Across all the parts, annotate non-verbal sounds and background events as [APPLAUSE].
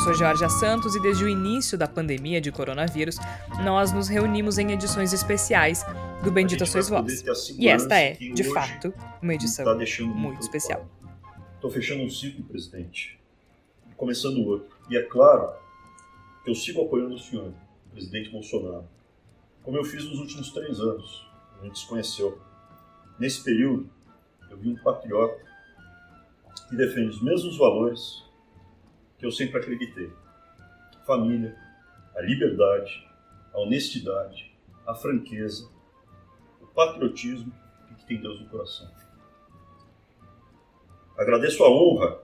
Eu sou Georgia Santos e desde o início da pandemia de coronavírus, nós nos reunimos em edições especiais do Bendita Sois Voz. E esta é, de fato, uma edição tá muito, muito especial. Estou fechando um ciclo, presidente, e começando outro. E é claro que eu sigo apoiando o senhor, presidente Bolsonaro, como eu fiz nos últimos três anos. A gente se conheceu. Nesse período, eu vi um patriota que defende os mesmos valores que eu sempre acreditei: família, a liberdade, a honestidade, a franqueza, o patriotismo e que tem Deus no coração. Agradeço a honra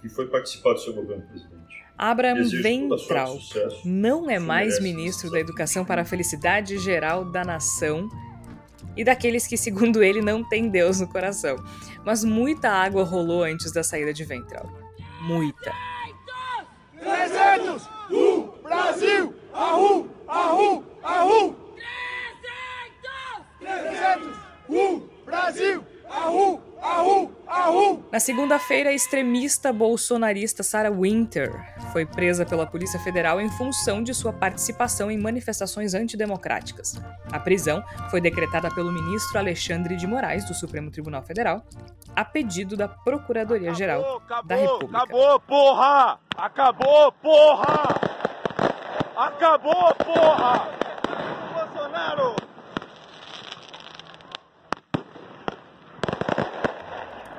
que foi participar do seu governo, presidente. Abraham Ventral não é mais ministro da Educação para a Felicidade Geral da Nação e daqueles que, segundo ele, não têm Deus no coração. Mas muita água rolou antes da saída de Ventral. Muita. 300! Uh, Brasil! Ahu! Ahu! Ahu! 300! 300! Uh, Brasil! Ahu! Ahu! Ahu! Na segunda-feira, a extremista bolsonarista Sarah Winter foi presa pela Polícia Federal em função de sua participação em manifestações antidemocráticas. A prisão foi decretada pelo ministro Alexandre de Moraes, do Supremo Tribunal Federal, a pedido da Procuradoria-Geral da República. Acabou, porra! Acabou, porra! Acabou, porra! Bolsonaro!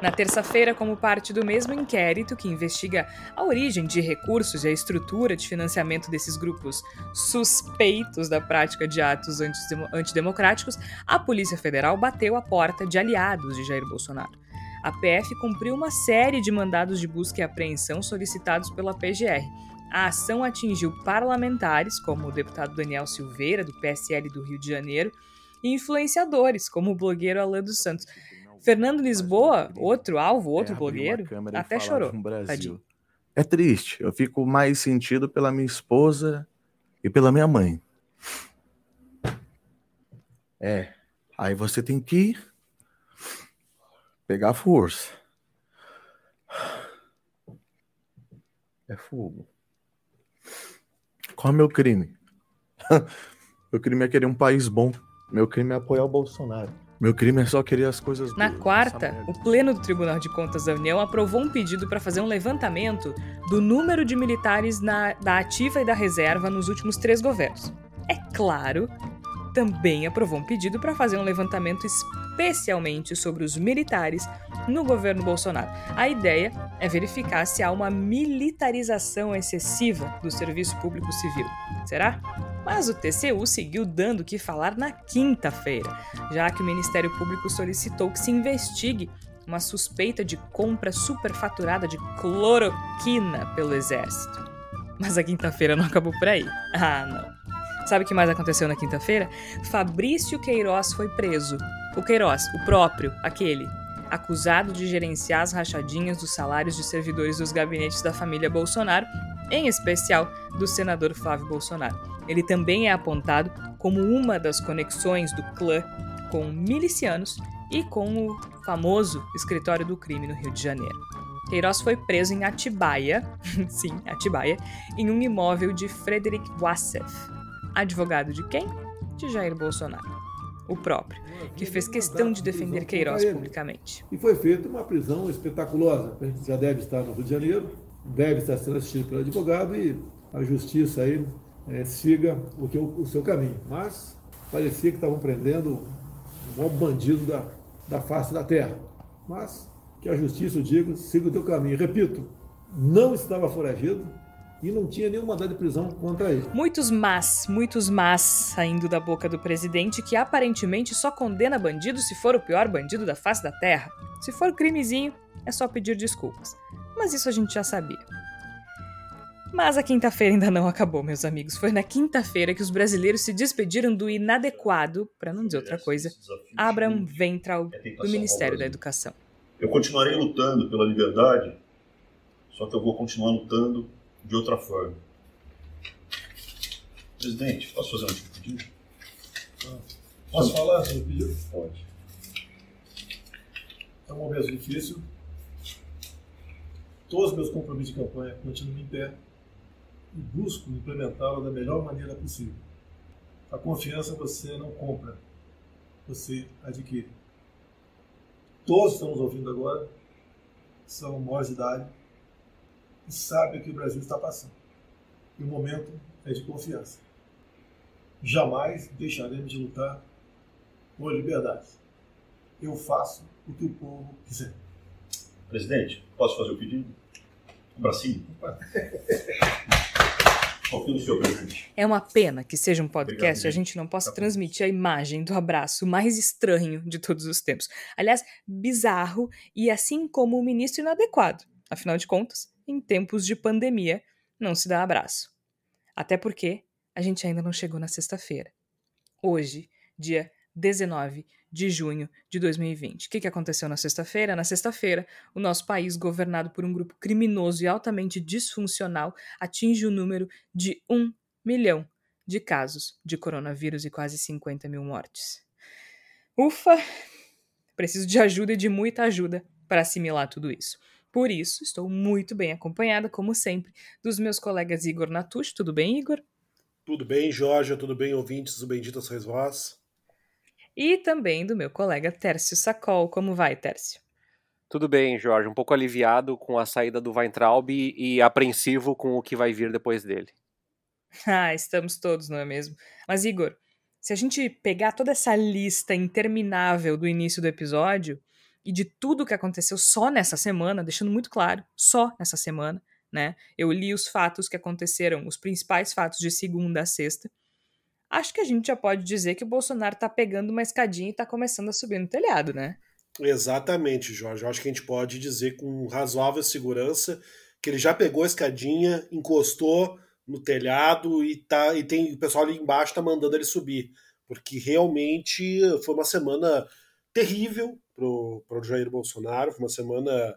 Na terça-feira, como parte do mesmo inquérito que investiga a origem de recursos e a estrutura de financiamento desses grupos suspeitos da prática de atos antidemocráticos, a Polícia Federal bateu a porta de aliados de Jair Bolsonaro. A PF cumpriu uma série de mandados de busca e apreensão solicitados pela PGR. A ação atingiu parlamentares, como o deputado Daniel Silveira, do PSL do Rio de Janeiro, e influenciadores, como o blogueiro Alan dos Santos. Fernando Lisboa, outro alvo, outro é, blogueiro, até chorou. Tadinho. É triste. Eu fico mais sentido pela minha esposa e pela minha mãe. É. Aí você tem que pegar força. É fogo. Qual é o meu crime? [LAUGHS] meu crime é querer um país bom. Meu crime é apoiar o Bolsonaro. Meu crime é só querer as coisas Na quarta, o Pleno do Tribunal de Contas da União aprovou um pedido para fazer um levantamento do número de militares na, da ativa e da reserva nos últimos três governos. É claro, também aprovou um pedido para fazer um levantamento especialmente sobre os militares no governo Bolsonaro. A ideia é verificar se há uma militarização excessiva do serviço público civil. Será? Mas o TCU seguiu dando o que falar na quinta-feira, já que o Ministério Público solicitou que se investigue uma suspeita de compra superfaturada de cloroquina pelo Exército. Mas a quinta-feira não acabou por aí. Ah, não. Sabe o que mais aconteceu na quinta-feira? Fabrício Queiroz foi preso. O Queiroz, o próprio, aquele, acusado de gerenciar as rachadinhas dos salários de servidores dos gabinetes da família Bolsonaro, em especial do senador Flávio Bolsonaro. Ele também é apontado como uma das conexões do clã com milicianos e com o famoso escritório do crime no Rio de Janeiro. Queiroz foi preso em Atibaia, [LAUGHS] sim, Atibaia, em um imóvel de Frederick Wassef, advogado de quem? De Jair Bolsonaro, o próprio, que fez questão de defender Queiroz publicamente. E foi feita uma prisão espetaculosa. A gente já deve estar no Rio de Janeiro, deve estar sendo assistido pelo advogado e a justiça aí é, siga o, que, o seu caminho. Mas parecia que estavam prendendo o maior bandido da, da face da terra. Mas que a justiça diga, siga o teu caminho. Repito, não estava foragido e não tinha nenhum mandado de prisão contra ele. Muitos mas, muitos mas saindo da boca do presidente que aparentemente só condena bandido se for o pior bandido da face da terra. Se for crimezinho, é só pedir desculpas. mas isso a gente já sabia. Mas a quinta-feira ainda não acabou, meus amigos. Foi na quinta-feira que os brasileiros se despediram do inadequado, para não dizer outra coisa, Abraham Ventral, do Ministério da Educação. Eu continuarei lutando pela liberdade, só que eu vou continuar lutando de outra forma. Presidente, posso fazer um pedido? Posso falar sobre o pedido? Pode. É um momento difícil. Todos os meus compromissos de campanha continuam em pé e busco implementá-la da melhor maneira possível. A confiança você não compra, você adquire. Todos estão nos ouvindo agora são maiores de idade e sabem o que o Brasil está passando. E o momento é de confiança. Jamais deixaremos de lutar por liberdade. Eu faço o que o povo quiser. Presidente, posso fazer o pedido? Um bracinho? [LAUGHS] É uma pena que seja um podcast e a gente não possa transmitir a imagem do abraço mais estranho de todos os tempos. Aliás, bizarro e assim como o ministro inadequado. Afinal de contas, em tempos de pandemia, não se dá abraço. Até porque a gente ainda não chegou na sexta-feira. Hoje, dia 19 de junho de 2020. O que, que aconteceu na sexta-feira? Na sexta-feira, o nosso país, governado por um grupo criminoso e altamente disfuncional, atinge o número de 1 milhão de casos de coronavírus e quase 50 mil mortes. Ufa! Preciso de ajuda e de muita ajuda para assimilar tudo isso. Por isso, estou muito bem acompanhada, como sempre, dos meus colegas Igor Natush. Tudo bem, Igor? Tudo bem, Jorge. Tudo bem, ouvintes do Bendita Sois Vós e também do meu colega Tércio Sacol. Como vai, Tércio? Tudo bem, Jorge. Um pouco aliviado com a saída do Weintraub e apreensivo com o que vai vir depois dele. [LAUGHS] Ah, estamos todos, não é mesmo? Mas, Igor, se a gente pegar toda essa lista interminável do início do episódio e de tudo que aconteceu só nessa semana, deixando muito claro, só nessa semana, né? Eu li os fatos que aconteceram, os principais fatos de segunda a sexta acho que a gente já pode dizer que o Bolsonaro tá pegando uma escadinha e tá começando a subir no telhado, né? Exatamente, Jorge. Eu acho que a gente pode dizer com razoável segurança que ele já pegou a escadinha, encostou no telhado e tá e tem o pessoal ali embaixo tá mandando ele subir, porque realmente foi uma semana terrível pro, pro Jair Bolsonaro, foi uma semana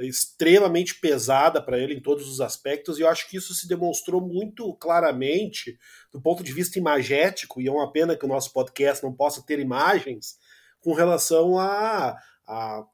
extremamente pesada para ele em todos os aspectos, e eu acho que isso se demonstrou muito claramente do ponto de vista imagético, e é uma pena que o nosso podcast não possa ter imagens, com relação à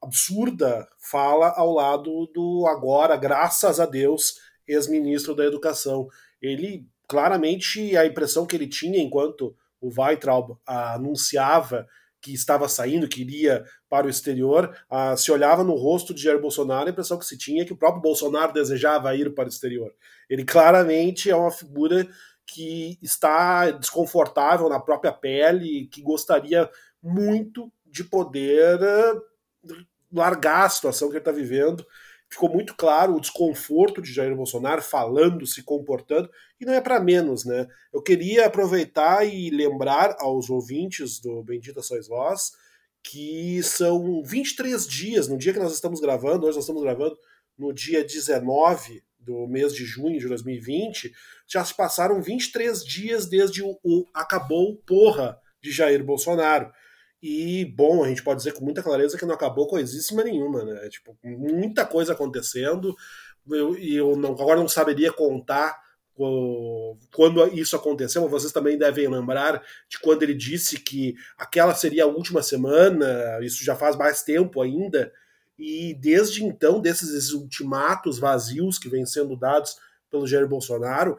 absurda fala ao lado do agora, graças a Deus, ex-ministro da Educação. Ele, claramente, a impressão que ele tinha enquanto o Weitraub anunciava que estava saindo, que iria para o exterior, se olhava no rosto de Jair Bolsonaro, a impressão que se tinha é que o próprio Bolsonaro desejava ir para o exterior. Ele claramente é uma figura que está desconfortável na própria pele, que gostaria muito de poder ah, largar a situação que ele está vivendo ficou muito claro o desconforto de Jair Bolsonaro falando, se comportando, e não é para menos, né? Eu queria aproveitar e lembrar aos ouvintes do Bendita Sois Vós que são 23 dias, no dia que nós estamos gravando, hoje nós estamos gravando no dia 19 do mês de junho de 2020, já se passaram 23 dias desde o, o acabou porra de Jair Bolsonaro. E, bom, a gente pode dizer com muita clareza que não acabou coisíssima nenhuma, né? Tipo, muita coisa acontecendo, eu, e eu não, agora não saberia contar quando isso aconteceu, mas vocês também devem lembrar de quando ele disse que aquela seria a última semana, isso já faz mais tempo ainda, e desde então, desses ultimatos vazios que vêm sendo dados pelo Jair Bolsonaro,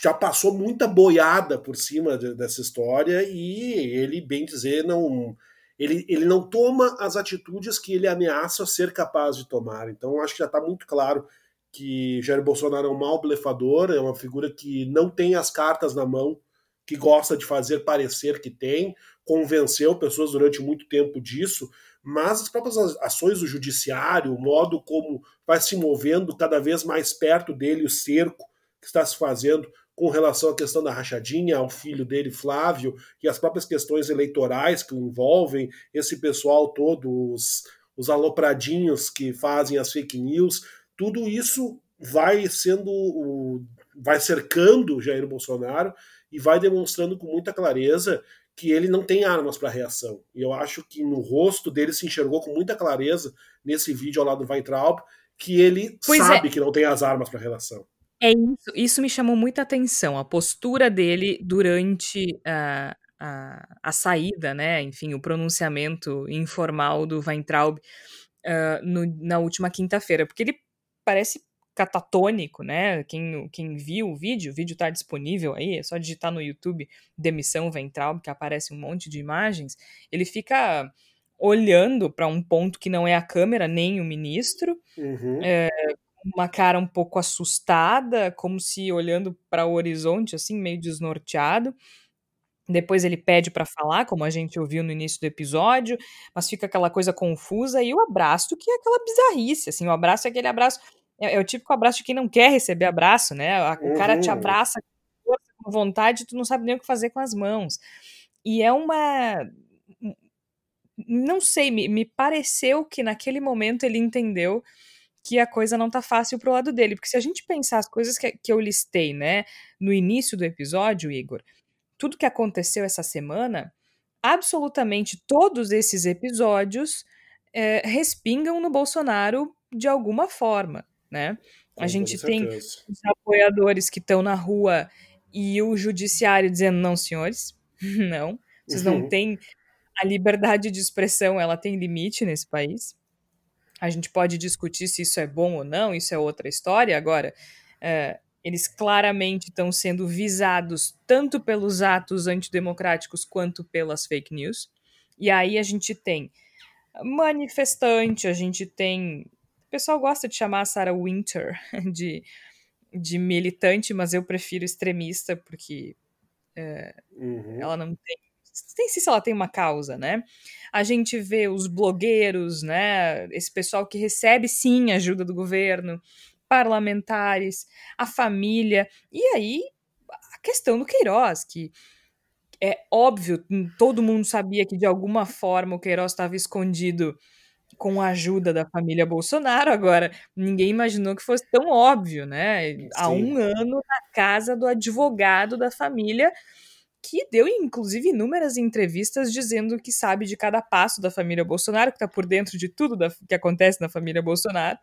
já passou muita boiada por cima de, dessa história e ele, bem dizer, não ele, ele não toma as atitudes que ele ameaça ser capaz de tomar. Então acho que já está muito claro que Jair Bolsonaro é um mau blefador, é uma figura que não tem as cartas na mão, que gosta de fazer parecer que tem, convenceu pessoas durante muito tempo disso, mas as próprias ações do judiciário, o modo como vai se movendo cada vez mais perto dele o cerco que está se fazendo com relação à questão da rachadinha, ao filho dele, Flávio, e as próprias questões eleitorais que envolvem esse pessoal todo, os, os alopradinhos que fazem as fake news, tudo isso vai sendo vai cercando Jair Bolsonaro e vai demonstrando com muita clareza que ele não tem armas para reação. E eu acho que no rosto dele se enxergou com muita clareza nesse vídeo ao lado do Weintraub que ele pois sabe é. que não tem as armas para reação. É isso, isso me chamou muita atenção, a postura dele durante a, a, a saída, né? Enfim, o pronunciamento informal do Weintraub uh, no, na última quinta-feira, porque ele parece catatônico, né? Quem, quem viu o vídeo, o vídeo está disponível aí, é só digitar no YouTube demissão Ventral, que aparece um monte de imagens. Ele fica olhando para um ponto que não é a câmera nem o ministro, uhum. é, uma cara um pouco assustada, como se olhando para o horizonte, assim, meio desnorteado. Depois ele pede para falar, como a gente ouviu no início do episódio, mas fica aquela coisa confusa e o abraço que é aquela bizarrice, assim, o abraço é aquele abraço é, é, o típico abraço de quem não quer receber abraço, né? O cara te uhum. abraça com vontade e tu não sabe nem o que fazer com as mãos. E é uma. Não sei, me, me pareceu que naquele momento ele entendeu que a coisa não tá fácil pro lado dele. Porque se a gente pensar as coisas que, que eu listei, né, no início do episódio, Igor, tudo que aconteceu essa semana, absolutamente todos esses episódios é, respingam no Bolsonaro de alguma forma né? A Com gente tem os apoiadores que estão na rua e o judiciário dizendo não, senhores, [LAUGHS] não, vocês uhum. não têm a liberdade de expressão, ela tem limite nesse país. A gente pode discutir se isso é bom ou não, isso é outra história. Agora, é, eles claramente estão sendo visados tanto pelos atos antidemocráticos quanto pelas fake news. E aí a gente tem manifestante, a gente tem o pessoal gosta de chamar a Sarah Winter [LAUGHS] de, de militante, mas eu prefiro extremista, porque é, uhum. ela não tem. Nem sei se ela tem uma causa, né? A gente vê os blogueiros, né? Esse pessoal que recebe sim ajuda do governo, parlamentares, a família, e aí a questão do Queiroz, que é óbvio, todo mundo sabia que de alguma forma o Queiroz estava escondido com a ajuda da família Bolsonaro. Agora, ninguém imaginou que fosse tão óbvio, né? Sim. Há um ano na casa do advogado da família, que deu, inclusive, inúmeras entrevistas dizendo que sabe de cada passo da família Bolsonaro, que está por dentro de tudo da, que acontece na família Bolsonaro.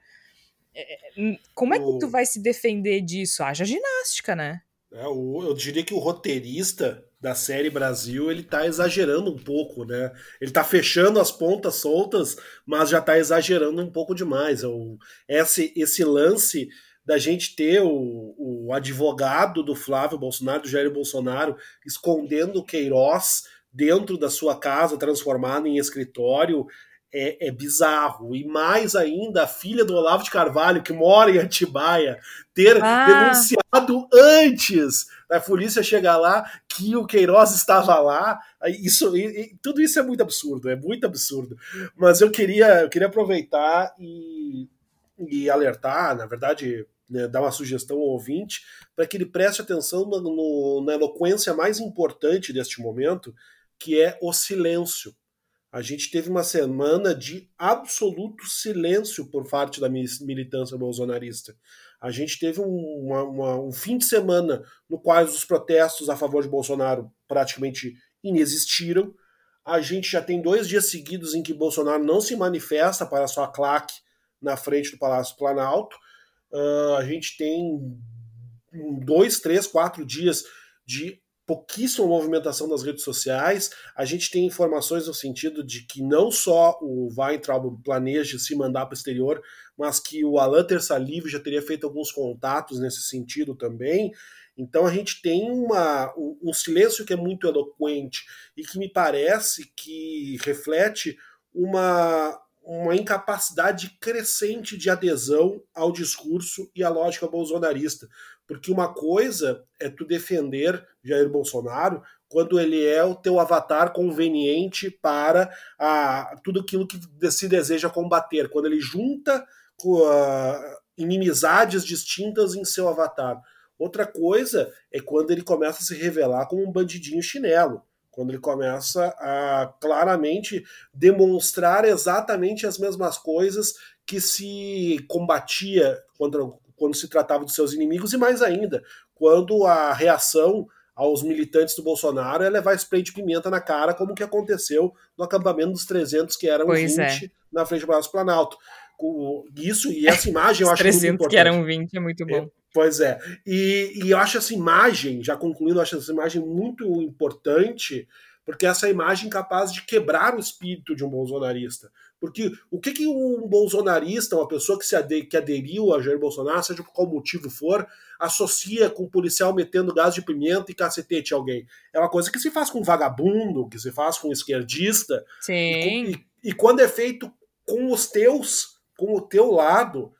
É, é como é que tu vai se defender disso? Haja ginástica, né? É, eu diria que o roteirista da série Brasil, ele tá exagerando um pouco, né? Ele tá fechando as pontas soltas, mas já tá exagerando um pouco demais. É o, esse, esse lance da gente ter o, o advogado do Flávio Bolsonaro, do Jair Bolsonaro, escondendo o Queiroz dentro da sua casa, transformado em escritório, é, é, bizarro. E mais ainda, a filha do Olavo de Carvalho, que mora em Atibaia, ter ah. denunciado antes da polícia chegar lá que o Queiroz estava lá. Isso, e, e, tudo isso é muito absurdo, é muito absurdo. Mas eu queria, eu queria aproveitar e, e alertar, na verdade, né, dar uma sugestão ao ouvinte, para que ele preste atenção no, no, na eloquência mais importante deste momento, que é o silêncio a gente teve uma semana de absoluto silêncio por parte da militância bolsonarista. A gente teve um, uma, uma, um fim de semana no qual os protestos a favor de Bolsonaro praticamente inexistiram. A gente já tem dois dias seguidos em que Bolsonaro não se manifesta para sua claque na frente do Palácio Planalto. Uh, a gente tem dois, três, quatro dias de pouquíssima movimentação nas redes sociais. A gente tem informações no sentido de que não só o Weintraub planeja se mandar para o exterior, mas que o Alan Terça Livre já teria feito alguns contatos nesse sentido também. Então a gente tem uma, um, um silêncio que é muito eloquente e que me parece que reflete uma, uma incapacidade crescente de adesão ao discurso e à lógica bolsonarista. Porque uma coisa é tu defender Jair Bolsonaro quando ele é o teu avatar conveniente para a, tudo aquilo que se deseja combater, quando ele junta uh, inimizades distintas em seu avatar. Outra coisa é quando ele começa a se revelar como um bandidinho chinelo, quando ele começa a claramente demonstrar exatamente as mesmas coisas que se combatia contra, quando se tratava dos seus inimigos, e mais ainda, quando a reação aos militantes do Bolsonaro é levar spray de pimenta na cara, como que aconteceu no acampamento dos 300, que eram Pois 20 na frente do Palácio Planalto. Isso e essa imagem eu acho muito 300 importante. que eram 20 é muito bom. Pois é. E, e eu acho essa imagem, já concluindo, eu acho essa imagem muito importante, porque essa imagem é capaz de quebrar o espírito de um bolsonarista. Porque o que, que um bolsonarista, uma pessoa que, se que aderiu a Jair Bolsonaro, seja por qual motivo for, associa com um policial metendo gás de pimenta e cacetete a alguém? É uma coisa que se faz com vagabundo, que se faz com esquerdista, Sim. e, e quando é feito com os teus, com o teu lado,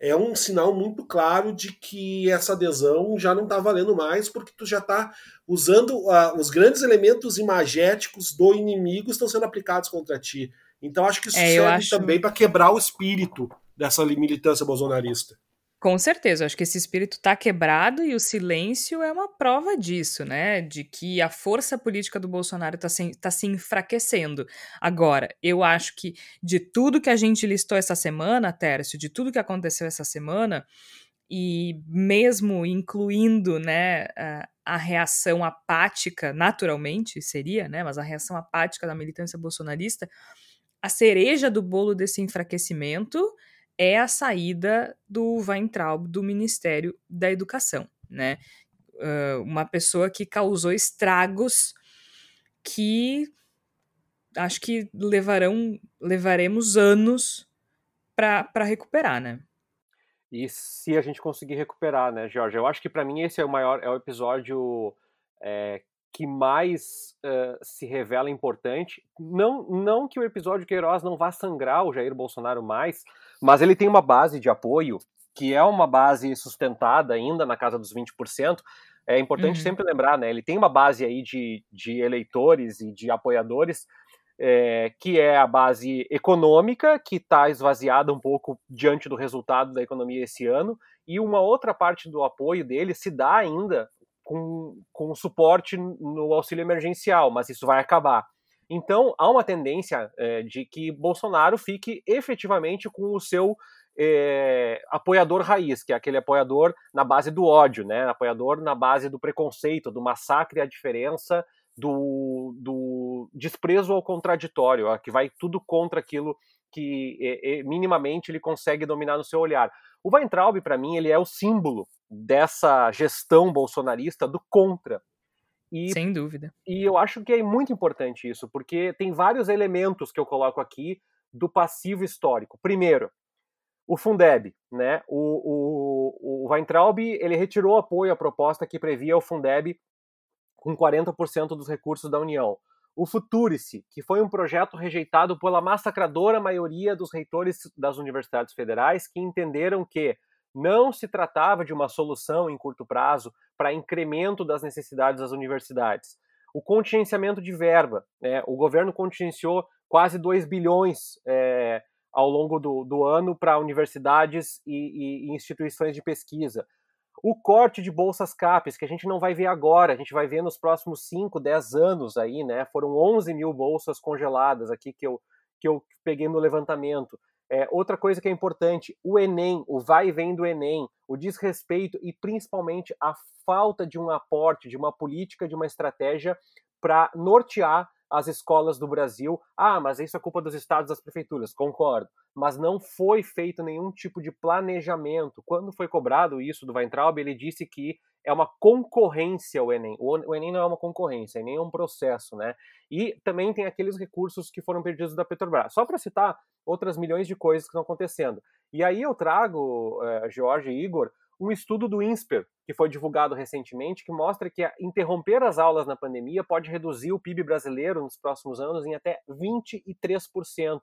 é um sinal muito claro de que essa adesão já não está valendo mais, porque tu já está usando uh, os grandes elementos imagéticos do inimigo estão sendo aplicados contra ti. Então acho que isso É, serve acho- também para quebrar o espírito dessa militância bolsonarista. Com certeza, acho que esse espírito tá quebrado e o silêncio é uma prova disso, né? De que a força política do Bolsonaro tá se, tá se enfraquecendo. Agora, eu acho que de tudo que a gente listou essa semana, Tércio, de tudo que aconteceu essa semana, e mesmo incluindo, né, a, a reação apática, naturalmente seria, né? Mas a reação apática da militância bolsonarista, a cereja do bolo desse enfraquecimento é a saída do Weintraub do Ministério da Educação, né? Uh, uma pessoa que causou estragos que acho que levarão levaremos anos para recuperar, né? E se a gente conseguir recuperar, né, Jorge? Eu acho que para mim esse é o maior, é o episódio é, que mais uh, se revela importante. Não, não que o episódio Queiroz não vá sangrar o Jair Bolsonaro mais, mas ele tem uma base de apoio que é uma base sustentada ainda na casa dos 20%. É importante Uhum. sempre lembrar, né? Ele tem uma base aí de, de eleitores e de apoiadores é, que é a base econômica, que está esvaziada um pouco diante do resultado da economia esse ano, e uma outra parte do apoio dele se dá ainda com, com suporte no auxílio emergencial, mas isso vai acabar. Então, há uma tendência é, de que Bolsonaro fique efetivamente com o seu é, apoiador raiz, que é aquele apoiador na base do ódio, né? apoiador na base do preconceito, do massacre à diferença, do, do desprezo ao contraditório, ó, que vai tudo contra aquilo que é, é, minimamente ele consegue dominar no seu olhar. O Weintraub, para mim, ele é o símbolo dessa gestão bolsonarista do contra. E, Sem dúvida. e eu acho que é muito importante isso, porque tem vários elementos que eu coloco aqui do passivo histórico. Primeiro, o Fundeb, né? O, o, o Weintraub ele retirou apoio à proposta que previa o Fundeb com 40% dos recursos da União. O Futurice, que foi um projeto rejeitado pela massacradora maioria dos reitores das universidades federais, que entenderam que não se tratava de uma solução em curto prazo para incremento das necessidades das universidades. O contingenciamento de verba, né? o governo contingenciou quase 2 bilhões é, ao longo do, do ano para universidades e, e, instituições de pesquisa. O corte de bolsas CAPES, que a gente não vai ver agora, a gente vai ver nos próximos 5, 10 anos aí, né? Foram 11 mil bolsas congeladas aqui que eu, que eu peguei no levantamento. É, outra coisa que é importante, o Enem, o vai e vem do Enem, o desrespeito e principalmente a falta de um aporte, de uma política, de uma estratégia para nortear as escolas do Brasil. Ah, mas isso é culpa dos estados das prefeituras, concordo. Mas não foi feito nenhum tipo de planejamento. Quando foi cobrado isso do Weintraub, ele disse que é uma concorrência o Enem. O Enem não é uma concorrência, o Enem é um processo, né? E também tem aqueles recursos que foram perdidos da Petrobras. Só para citar outras milhões de coisas que estão acontecendo. E aí eu trago, uh, Jorge e Igor, um estudo do INSPER, que foi divulgado recentemente, que mostra que interromper as aulas na pandemia pode reduzir o PIB brasileiro nos próximos anos em até 23%.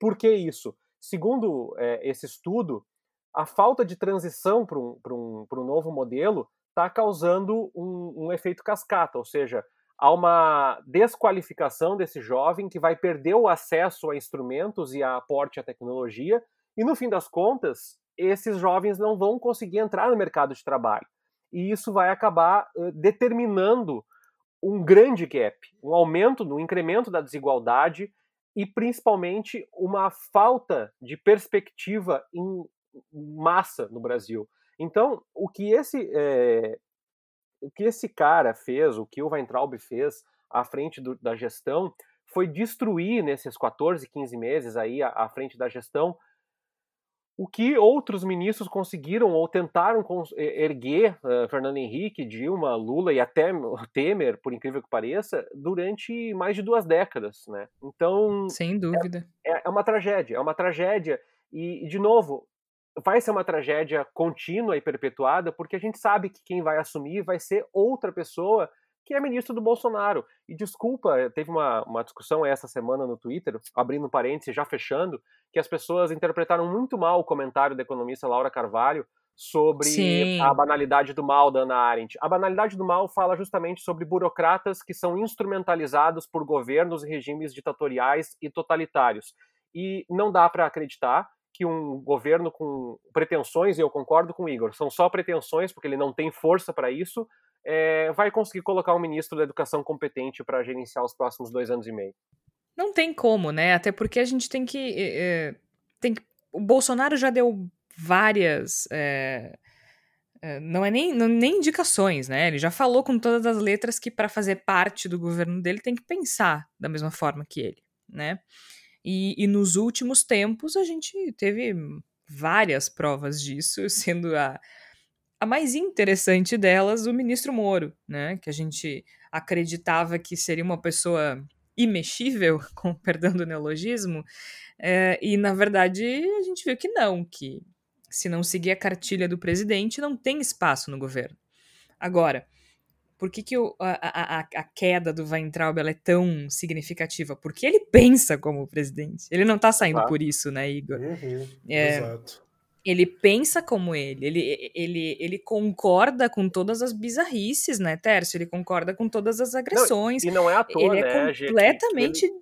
Por que isso? Segundo é, esse estudo, a falta de transição para um, um, um novo modelo está causando um, um efeito cascata, ou seja, há uma desqualificação desse jovem que vai perder o acesso a instrumentos e a aporte à tecnologia, e no fim das contas, esses jovens não vão conseguir entrar no mercado de trabalho. E isso vai acabar determinando um grande gap, um aumento, um incremento da desigualdade e principalmente uma falta de perspectiva em massa no Brasil. Então, o que esse é, o que esse cara fez, o que o Weintraub fez à frente do, da gestão, foi destruir nesses 14, 15 meses aí à, à frente da gestão o que outros ministros conseguiram ou tentaram erguer, uh, Fernando Henrique, Dilma, Lula e até [LAUGHS] Temer, por incrível que pareça, durante mais de duas décadas, né? Então, sem dúvida, é, é uma tragédia, é uma tragédia e, de novo, vai ser uma tragédia contínua e perpetuada, porque a gente sabe que quem vai assumir vai ser outra pessoa que é ministro do Bolsonaro. E desculpa, teve uma, uma discussão essa semana no Twitter, abrindo um parênteses, já fechando, que as pessoas interpretaram muito mal o comentário da economista Laura Carvalho sobre Sim. a banalidade do mal da Ana Arendt. A banalidade do mal fala justamente sobre burocratas que são instrumentalizados por governos e regimes ditatoriais e totalitários. E não dá para acreditar que um governo com pretensões, e eu concordo com o Igor, são só pretensões, porque ele não tem força para isso, é, vai conseguir colocar um ministro da educação competente para gerenciar os próximos dois anos e meio. Não tem como, né? Até porque a gente tem que. É, tem que o Bolsonaro já deu várias. É, não é nem, não, nem indicações, né? Ele já falou com todas as letras que para fazer parte do governo dele tem que pensar da mesma forma que ele, né? E, e nos últimos tempos a gente teve várias provas disso, [LAUGHS] sendo a, a mais interessante delas o ministro Moro, né? Que a gente acreditava que seria uma pessoa imexível, [LAUGHS] com perdão do neologismo, é, e na verdade a gente viu que não, que se não seguir a cartilha do presidente, não tem espaço no governo. Agora, por que, que o, a, a, a, queda do Weintraub é tão significativa? Porque ele pensa como presidente. Ele não tá saindo ah. por isso, né, Igor? Uhum, é, exato. Ele pensa como ele. ele, ele, ele concorda com todas as bizarrices, né, Tércio? Ele concorda com todas as agressões. Não, e não é à toa, ele né, é completamente... Que,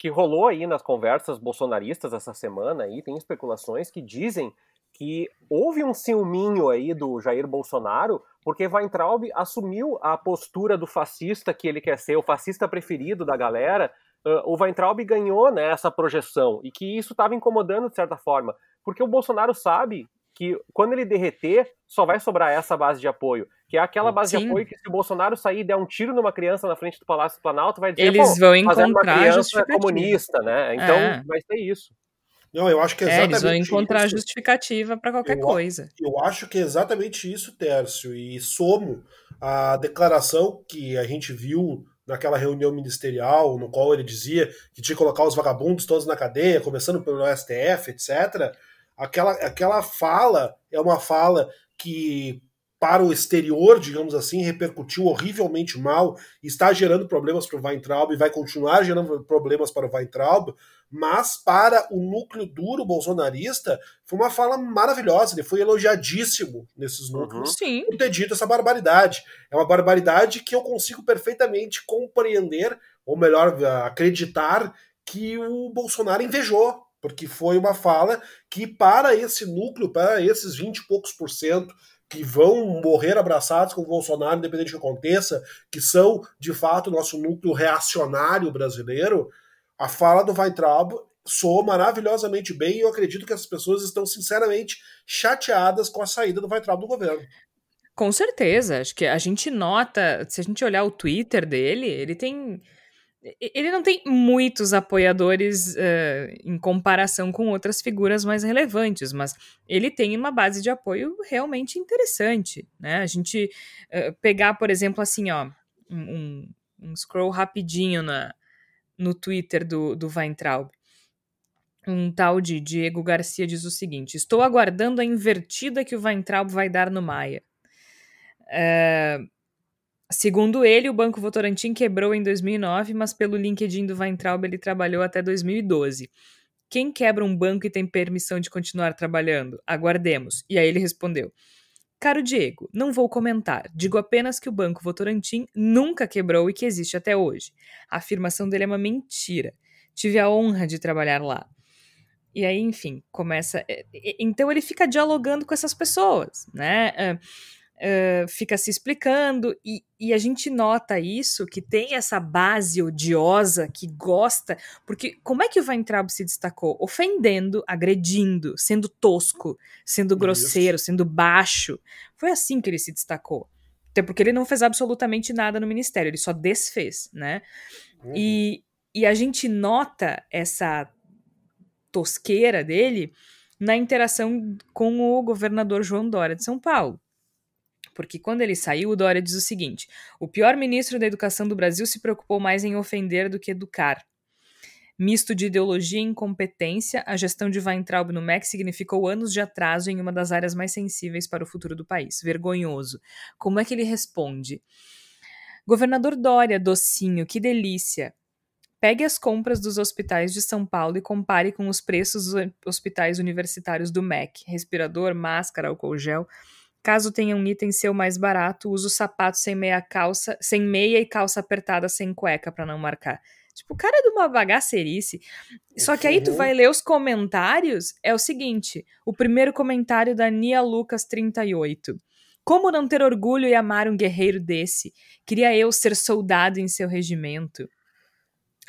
que rolou aí nas conversas bolsonaristas essa semana aí, tem especulações que dizem que houve um ciúminho aí do Jair Bolsonaro porque Weintraub assumiu a postura do fascista que ele quer ser, o fascista preferido da galera. Uh, o Weintraub ganhou né, essa projeção e que isso estava incomodando de certa forma, porque o Bolsonaro sabe que quando ele derreter, só vai sobrar essa base de apoio. Que é aquela base Sim. de apoio que se o Bolsonaro sair e der um tiro numa criança na frente do Palácio do Planalto, vai dizer, Eles vão encontrar uma criança comunista, né? Então é. vai ser isso. Não, eu acho que é exatamente é, eles vão encontrar isso. justificativa para qualquer eu, coisa. Eu acho que é exatamente isso, Tércio. E somo a declaração que a gente viu naquela reunião ministerial, no qual ele dizia que tinha que colocar os vagabundos todos na cadeia, começando pelo STF, etc. Aquela, aquela fala é uma fala que para o exterior, digamos assim, repercutiu horrivelmente mal, está gerando problemas para o Weintraub e vai continuar gerando problemas para o Weintraub, mas para o núcleo duro bolsonarista foi uma fala maravilhosa, ele foi elogiadíssimo nesses uhum. núcleos uhum. Sim. por ter dito essa barbaridade. É uma barbaridade que eu consigo perfeitamente compreender, ou melhor, acreditar que o Bolsonaro invejou, porque foi uma fala que para esse núcleo, para esses 20 e poucos por cento que vão morrer abraçados com o Bolsonaro, independente do que aconteça, que são, de fato, o nosso núcleo reacionário brasileiro, a fala do Weintraub soou maravilhosamente bem e eu acredito que as pessoas estão sinceramente chateadas com a saída do Weintraub do governo. Com certeza, acho que a gente nota, se a gente olhar o Twitter dele, ele tem ele não tem muitos apoiadores uh, em comparação com outras figuras mais relevantes, mas ele tem uma base de apoio realmente interessante, né? A gente uh, pegar, por exemplo, assim, ó, um, um scroll rapidinho na, no Twitter do, do Weintraub. Um tal de Diego Garcia diz o seguinte: Estou aguardando a invertida que o Weintraub vai dar no Maia. Uh, Segundo ele, o Banco Votorantim quebrou em 2009, mas pelo LinkedIn do Weintraub ele trabalhou até 2012. Quem quebra um banco e tem permissão de continuar trabalhando? Aguardemos. E aí ele respondeu: Caro Diego, não vou comentar. Digo apenas que o Banco Votorantim nunca quebrou e que existe até hoje. A afirmação dele é uma mentira. Tive a honra de trabalhar lá. E aí, enfim, começa. Então ele fica dialogando com essas pessoas, né? Uh, fica se explicando, e, e a gente nota isso, que tem essa base odiosa que gosta, porque como é que o Weintraub se destacou? Ofendendo, agredindo, sendo tosco, sendo grosseiro, sendo baixo. Foi assim que ele se destacou. Até porque ele não fez absolutamente nada no ministério, ele só desfez, né? Uhum. E, e a gente nota essa tosqueira dele na interação com o governador João Dória de São Paulo. Porque quando ele saiu, o Dória diz o seguinte: o pior ministro da educação do Brasil se preocupou mais em ofender do que educar. Misto de ideologia e incompetência, a gestão de Weintraub no MEC significou anos de atraso em uma das áreas mais sensíveis para o futuro do país. Vergonhoso. Como é que ele responde? Governador Dória, docinho, que delícia. Pegue as compras dos hospitais de São Paulo e compare com os preços dos hospitais universitários do MEC. Respirador, máscara, álcool gel. Caso tenha um item seu mais barato, use o sapato sem meia calça, sem meia e calça apertada sem cueca para não marcar. Tipo, o cara é de uma bagacerice. Só que aí tu vai ler os comentários, é o seguinte: o primeiro comentário da Nia Lucas 38. Como não ter orgulho e amar um guerreiro desse? Queria eu ser soldado em seu regimento.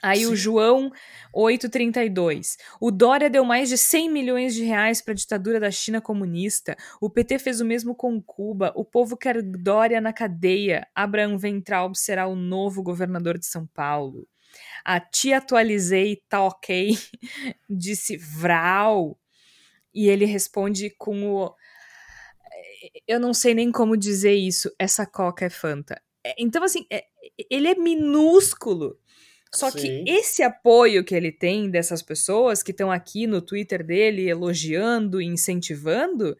Aí Sim. o João 832. O Dória deu mais de 100 milhões de reais para a ditadura da China comunista. O PT fez o mesmo com Cuba. O povo quer Dória na cadeia. Abraham Ventraub será o novo governador de São Paulo. A te atualizei, tá ok, [LAUGHS] disse Vral. E ele responde com o. Eu não sei nem como dizer isso. Essa coca é Fanta. É, então, assim, é, ele é minúsculo. Só Sim. que esse apoio que ele tem dessas pessoas que estão aqui no Twitter dele elogiando e incentivando,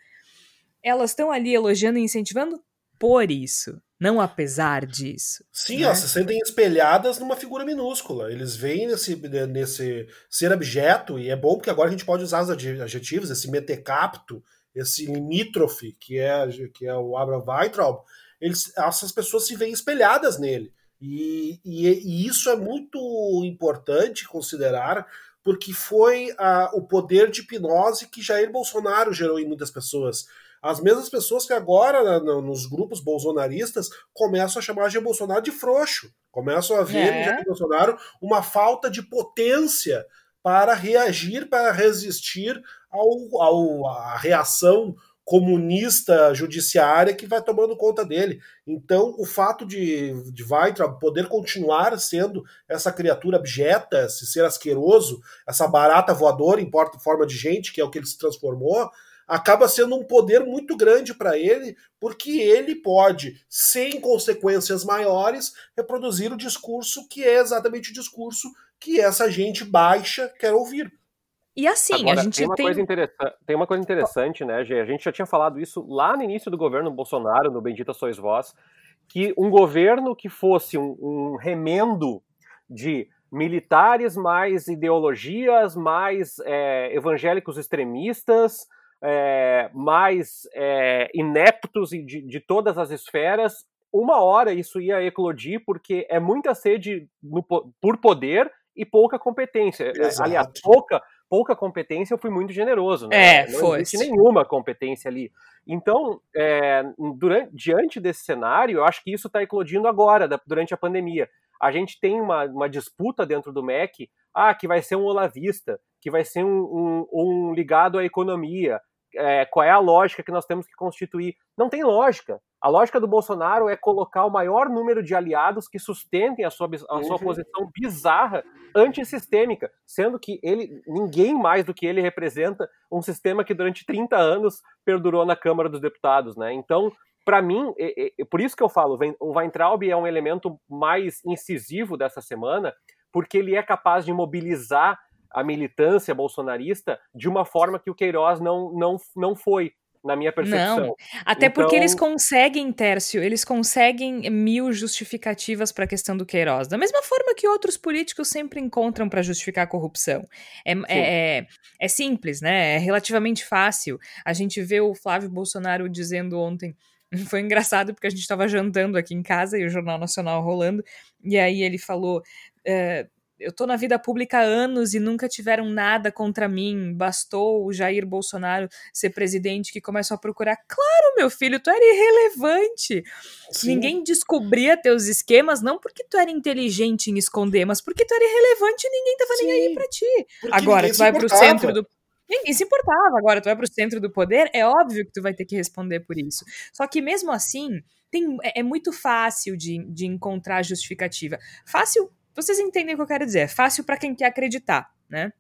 elas estão ali elogiando e incentivando por isso não apesar disso. Sim, né? elas se sentem espelhadas numa figura minúscula. Eles veem nesse, nesse ser objeto, e é bom porque agora a gente pode usar os adjetivos, esse metecapto, esse limítrofe, que é, que é o Abraham Weintraub, eles, essas pessoas se veem espelhadas nele. E, e, e isso é muito importante considerar, porque foi a, o poder de hipnose que Jair Bolsonaro gerou em muitas pessoas as mesmas pessoas que agora, nos grupos bolsonaristas, começam a chamar Jair Bolsonaro de frouxo. Começam a ver é. no Jair Bolsonaro uma falta de potência para reagir, para resistir ao, ao, à reação comunista judiciária que vai tomando conta dele. Então, o fato de, de Weintraub poder continuar sendo essa criatura abjeta, esse ser asqueroso, essa barata voadora em forma de gente, que é o que ele se transformou, acaba sendo um poder muito grande para ele, porque ele pode, sem consequências maiores, reproduzir o discurso que é exatamente o discurso que essa gente baixa quer ouvir. E assim, Agora, a gente tem uma, tem... Coisa tem uma coisa interessante, né, Gê? A gente já tinha falado isso lá no início do governo Bolsonaro, no Bendita Sois Vós, que um governo que fosse um, um remendo de militares mais ideologias, mais é, evangélicos extremistas, é, mais é, ineptos de, de todas as esferas, uma hora isso ia eclodir, porque é muita sede no, por poder e pouca competência. É, Exato. Aliás, pouca, pouca competência, eu fui muito generoso. Né? É, Não foi. existe nenhuma competência ali. Então, é, durante, diante desse cenário, eu acho que isso está eclodindo agora, da, durante a pandemia. A gente tem uma, uma disputa dentro do MEC, ah, que vai ser um olavista, que vai ser um, um, um ligado à economia, é, qual é a lógica que nós temos que constituir. Não tem lógica. A lógica do Bolsonaro é colocar o maior número de aliados que sustentem a sua, a sua uhum. posição bizarra antissistêmica, sendo que ele ninguém mais do que ele representa um sistema que durante 30 anos perdurou na Câmara dos Deputados, né? Então, para mim, é, é, por isso que eu falo, o Weintraub é um elemento mais incisivo dessa semana, porque ele é capaz de mobilizar a militância bolsonarista de uma forma que o Queiroz não, não, não foi na minha percepção. Não, até então... porque eles conseguem, Tércio, eles conseguem mil justificativas para a questão do Queiroz, da mesma forma que outros políticos sempre encontram para justificar a corrupção. É, é, é, é, simples, né? É relativamente fácil. A gente vê o Flávio Bolsonaro dizendo ontem. [LAUGHS] Foi engraçado porque a gente estava jantando aqui em casa e o Jornal Nacional rolando, e aí ele falou: uh, eu tô na vida pública há anos e nunca tiveram nada contra mim. Bastou o Jair Bolsonaro ser presidente que começou a procurar. Claro, meu filho, tu era irrelevante. Sim. Ninguém descobria teus esquemas, não porque tu era inteligente em esconder, mas porque tu era irrelevante e ninguém tava Sim. nem aí pra ti. Porque Agora, tu vai pro centro do. Ninguém se importava. Agora, tu vai pro centro do poder, é óbvio que tu vai ter que responder por isso. Só que mesmo assim, tem, é, é muito fácil de, de encontrar justificativa. Fácil vocês entendem o que eu quero dizer. É fácil para quem quer acreditar, né?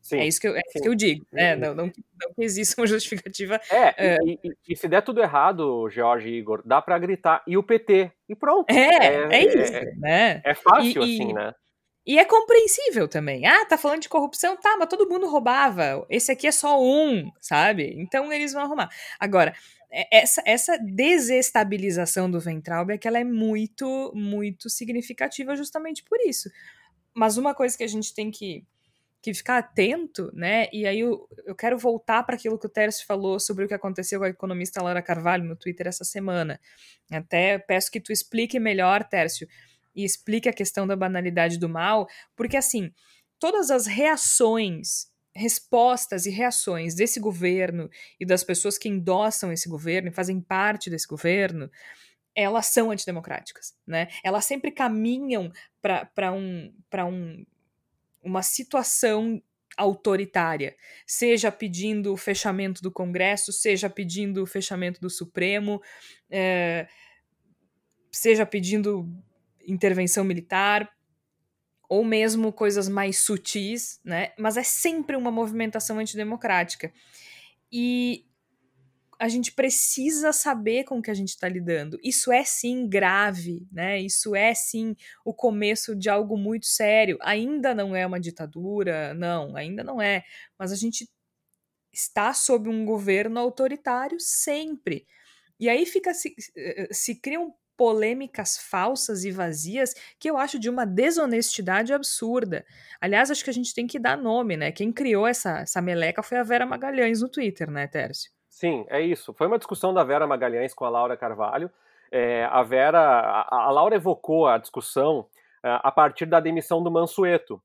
Sim, é isso que eu, é isso que eu digo, né? Não, não, não que exista uma [LAUGHS] justificativa. É, é... E, e, e, se der tudo errado, Jorge e Igor, dá para gritar e o PT e pronto. É, é, é isso, é, né? É fácil e, assim, né? E é compreensível também. Ah, tá falando de corrupção? Tá, mas todo mundo roubava. Esse aqui é só um, sabe? Então eles vão arrumar. Agora, é, essa, essa desestabilização do Ventralbe é ela é muito, muito significativa justamente por isso. Mas uma coisa que a gente tem que, que ficar atento, né? E aí eu, eu quero voltar para aquilo que o Tércio falou sobre o que aconteceu com a economista Laura Carvalho no Twitter essa semana. Até peço que tu explique melhor, Tércio, e explique a questão da banalidade do mal, porque assim, todas as reações respostas e reações desse governo e das pessoas que endossam esse governo e fazem parte desse governo, elas são antidemocráticas, né? Elas sempre caminham para um, um, uma situação autoritária, seja pedindo o fechamento do Congresso, seja pedindo o fechamento do Supremo, é, seja pedindo intervenção militar, ou mesmo coisas mais sutis, né? Mas é sempre uma movimentação antidemocrática. E a gente precisa saber com que a gente está lidando. Isso é sim grave, né? Isso é sim o começo de algo muito sério. Ainda não é uma ditadura, não, ainda não é. Mas a gente está sob um governo autoritário sempre. E aí fica se, se criam polêmicas falsas e vazias que eu acho de uma desonestidade absurda. Aliás, acho que a gente tem que dar nome, né? Quem criou essa, essa meleca foi a Vera Magalhães no Twitter, né, Tércio? Sim, é isso. Foi uma discussão da Vera Magalhães com a Laura Carvalho. É, a Vera, a, a, Laura evocou a discussão uh, a partir da demissão do Mansueto.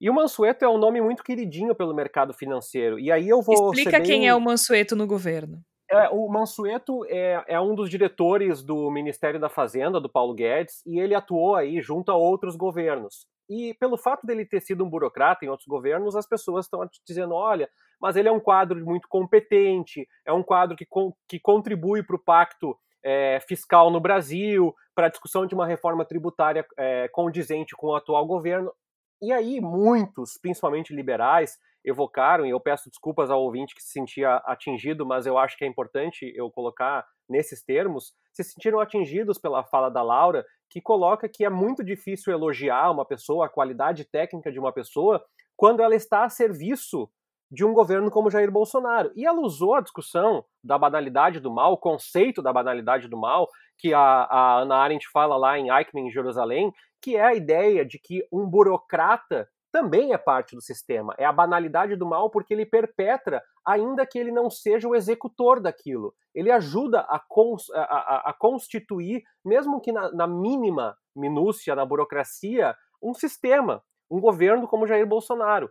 E o Mansueto é um nome muito queridinho pelo mercado financeiro. E aí eu vou. Explica bem... quem é o Mansueto no governo. É, o Mansueto é, é, um dos diretores do Ministério da Fazenda, do Paulo Guedes, e ele atuou aí junto a outros governos. E pelo fato dele ter sido um burocrata em outros governos, as pessoas estão dizendo: olha, mas ele é um quadro muito competente, é um quadro que, que contribui para o pacto é, fiscal no Brasil, para a discussão de uma reforma tributária é, condizente com o atual governo. E aí, muitos, principalmente liberais, evocaram, e eu peço desculpas ao ouvinte que se sentia atingido, mas eu acho que é importante eu colocar nesses termos, se sentiram atingidos pela fala da Laura, que coloca que é muito difícil elogiar uma pessoa, a qualidade técnica de uma pessoa, quando ela está a serviço de um governo como Jair Bolsonaro. E ela usou a discussão da banalidade do mal, o conceito da banalidade do mal, que a, a Ana Arendt fala lá em Eichmann, em Jerusalém, que é a ideia de que um burocrata também é parte do sistema. É a banalidade do mal porque ele perpetra, ainda que ele não seja o executor daquilo. Ele ajuda a, cons, a, a, a constituir, mesmo que na, na, mínima minúcia, na burocracia, um sistema, um governo como Jair Bolsonaro.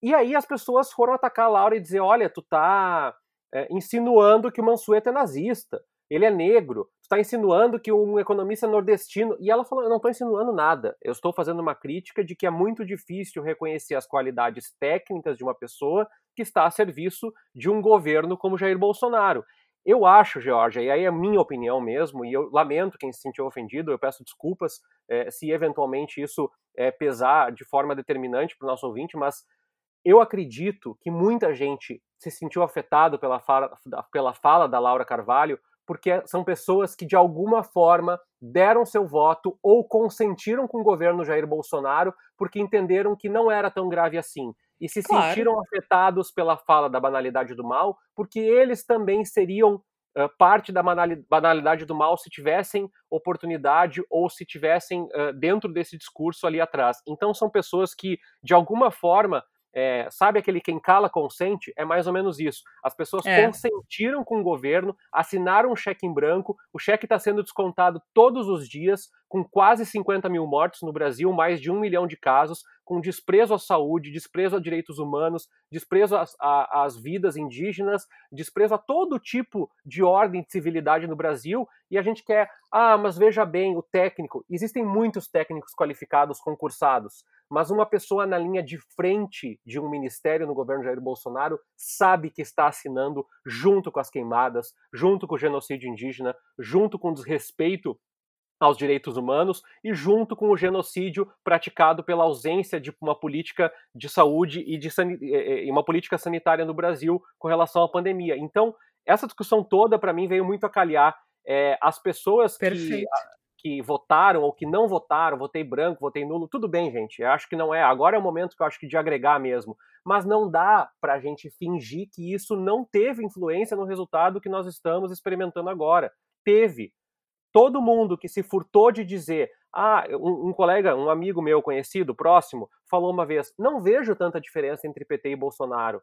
E aí as pessoas foram atacar a Laura e dizer: olha, tu tá é, insinuando que o Mansueto é nazista ele é negro, está insinuando que um economista nordestino. E ela falou: eu não estou insinuando nada. Eu estou fazendo uma crítica de que é muito difícil reconhecer as qualidades técnicas de uma pessoa que está a serviço de um governo como Jair Bolsonaro. Eu acho, Georgia, e aí é minha opinião mesmo, e eu lamento quem se sentiu ofendido, eu peço desculpas é, se eventualmente isso é, pesar de forma determinante para o nosso ouvinte, mas eu acredito que muita gente se sentiu afetado pela fala, pela fala da Laura Carvalho, porque são pessoas que de alguma forma deram seu voto ou consentiram com o governo Jair Bolsonaro porque entenderam que não era tão grave assim e se claro. sentiram afetados pela fala da banalidade do mal, porque eles também seriam uh, parte da banalidade do mal se tivessem oportunidade ou se tivessem uh, dentro desse discurso ali atrás. Então são pessoas que de alguma forma é, sabe aquele quem cala consente? É mais ou menos isso. As pessoas é. consentiram com o governo, assinaram um cheque em branco, o cheque está sendo descontado todos os dias, com quase 50 mil mortos no Brasil, mais de um milhão de casos, com desprezo à saúde, desprezo a direitos humanos, desprezo às, às vidas indígenas, desprezo a todo tipo de ordem de civilidade no Brasil, e a gente quer, ah, mas veja bem, o técnico, existem muitos técnicos qualificados concursados, mas uma pessoa na linha de frente de um ministério no governo Jair Bolsonaro sabe que está assinando junto com as queimadas, junto com o genocídio indígena, junto com o desrespeito aos direitos humanos e junto com o genocídio praticado pela ausência de uma política de saúde e de e uma política sanitária no Brasil com relação à pandemia. Então, essa discussão toda, para mim, veio muito a calhar é, as pessoas que, que votaram ou que não votaram, votei branco, votei nulo, tudo bem, gente. Eu acho que não é. Agora é o momento que eu acho que de agregar mesmo. Mas não dá para a gente fingir que isso não teve influência no resultado que nós estamos experimentando agora. Teve todo mundo que se furtou de dizer, ah, um, um, colega, um amigo meu conhecido, próximo, falou uma vez, não vejo tanta diferença entre PT e Bolsonaro.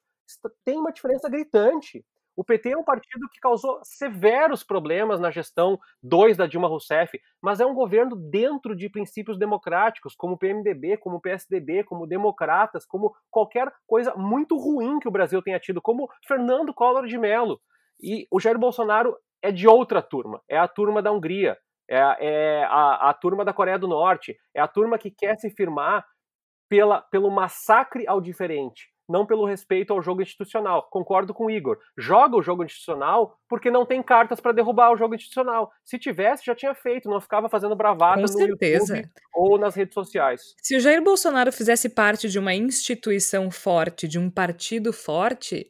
Tem uma diferença gritante. O PT é um partido que causou severos problemas na gestão 2 da Dilma Rousseff, mas é um governo dentro de princípios democráticos, como o PMDB, como o PSDB, como democratas, como qualquer coisa muito ruim que o Brasil tenha tido, como Fernando Collor de Mello. E o Jair Bolsonaro é de outra turma, é a turma da Hungria, é, é a, a, turma da Coreia do Norte, é a turma que quer se firmar pela, pelo massacre ao diferente, não pelo respeito ao jogo institucional. Concordo com o Igor. Joga o jogo institucional porque não tem cartas para derrubar o jogo institucional. Se tivesse, já tinha feito, não ficava fazendo bravata com no certeza. YouTube ou nas redes sociais. Se o Jair Bolsonaro fizesse parte de uma instituição forte, de um partido forte,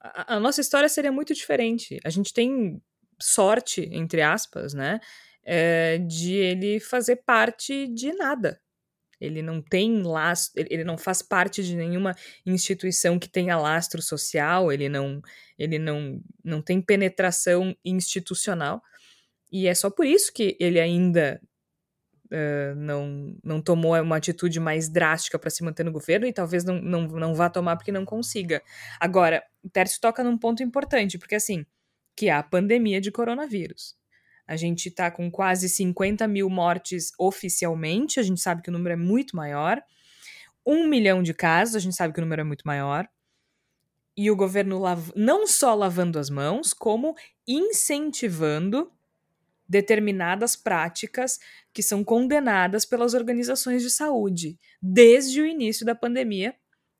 a, a nossa história seria muito diferente. A gente tem sorte, entre aspas, né? É, de ele fazer parte de nada. Ele não tem lastro, ele não faz parte de nenhuma instituição que tenha lastro social, ele não, ele não, não tem penetração institucional. E é só por isso que ele ainda uh, não, não tomou uma atitude mais drástica para se manter no governo e talvez não, não, não vá tomar porque não consiga. Agora, o Tércio toca num ponto importante, porque assim, que é a pandemia de coronavírus. A gente está com quase 50 mil mortes oficialmente, a gente sabe que o número é muito maior. Um milhão de casos, a gente sabe que o número é muito maior. E o governo não só lavando as mãos, como incentivando determinadas práticas que são condenadas pelas organizações de saúde desde o início da pandemia,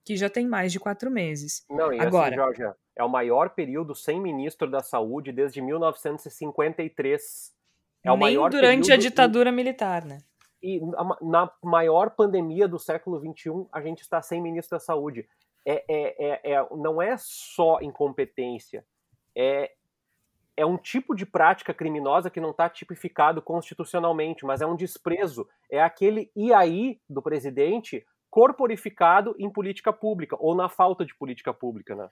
que já tem mais de quatro meses. Não, e assim, Agora, assim, Jorge, é o maior período sem ministro da saúde desde 1953. É o nem maior durante a ditadura militar, né? E na maior pandemia do século XXI, a gente está sem ministro da saúde. É, é, é, é, não é só incompetência, é, é um tipo de prática criminosa que não está tipificado constitucionalmente, mas é um desprezo. É aquele e aí do presidente corporificado em política pública, ou na falta de política pública, né?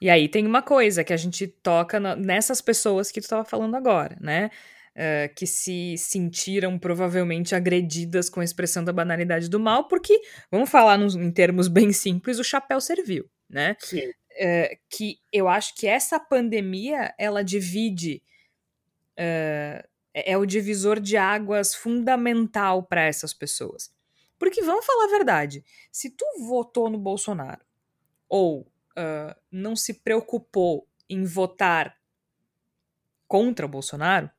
E aí tem uma coisa que a gente toca nessas pessoas que tu estava falando agora, né? Uh, que se sentiram provavelmente agredidas com a expressão da banalidade do mal, porque, vamos falar nos, em termos bem simples, o chapéu serviu, né? Sim. Uh, que eu acho que essa pandemia, ela divide, uh, é o divisor de águas fundamental para essas pessoas. Porque, vamos falar a verdade, se tu votou no Bolsonaro, ou uh, não se preocupou em votar contra o Bolsonaro,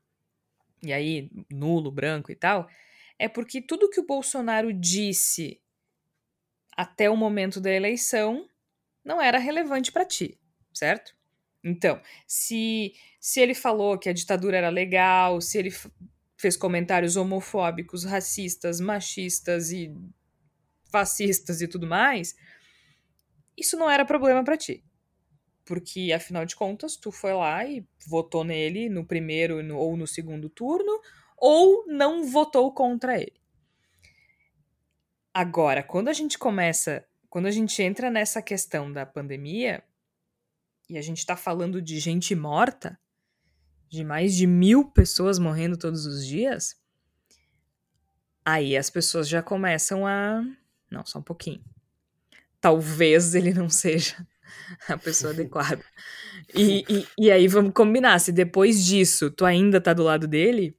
e aí nulo, branco e tal, é porque tudo que o Bolsonaro disse até o momento da eleição não era relevante para ti, certo? Então, se, se ele falou que a ditadura era legal, se ele fez comentários homofóbicos, racistas, machistas e fascistas e tudo mais, isso não era problema para ti. Porque, afinal de contas, tu foi lá e votou nele no primeiro no, ou no segundo turno, ou não votou contra ele. Agora, quando a gente começa, quando a gente entra nessa questão da pandemia, e a gente tá falando de gente morta, de mais de mil pessoas morrendo todos os dias, aí as pessoas já começam a. Não, só um pouquinho talvez ele não seja [LAUGHS] a pessoa adequada. E, [LAUGHS] e, e, aí vamos combinar, se depois disso tu ainda tá do lado dele,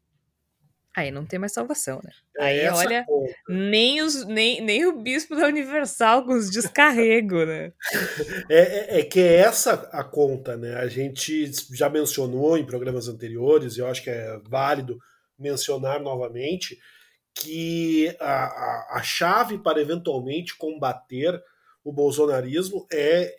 Aí não tem mais salvação, né? É Aí, olha, nem, os, nem, nem o bispo da Universal com os descarrego, né? [LAUGHS] É, é- é que é essa a conta, né? A gente já mencionou em programas anteriores, e eu acho que é válido mencionar novamente, que a, a, a chave para eventualmente combater o bolsonarismo é,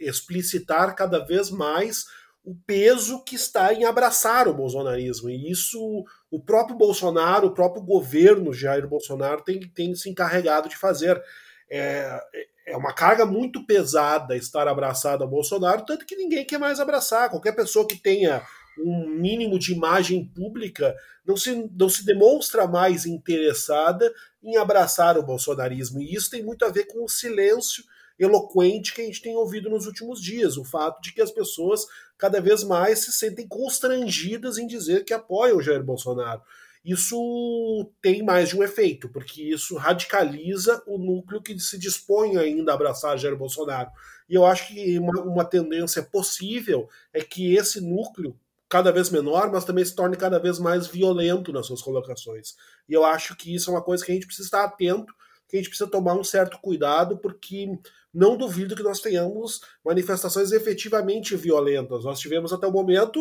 explicitar cada vez mais o peso que está em abraçar o bolsonarismo. E isso o próprio Bolsonaro, o próprio governo Jair Bolsonaro tem, tem se encarregado de fazer. É, é uma carga muito pesada estar abraçado ao Bolsonaro, tanto que ninguém quer mais abraçar. Qualquer pessoa que tenha um mínimo de imagem pública não se, não se demonstra mais interessada em abraçar o bolsonarismo. E isso tem muito a ver com o silêncio eloquente que a gente tem ouvido nos últimos dias, o fato de que as pessoas cada vez mais se sentem constrangidas em dizer que apoiam o Jair Bolsonaro. Isso tem mais de um efeito, porque isso radicaliza o núcleo que se dispõe ainda a abraçar Jair Bolsonaro. E eu acho que uma, uma tendência possível é que esse núcleo, cada vez menor, mas também se torne cada vez mais violento nas suas colocações. E eu acho que isso é uma coisa que a gente precisa estar atento, que a gente precisa tomar um certo cuidado, porque não duvido que nós tenhamos manifestações efetivamente violentas. Nós tivemos até o momento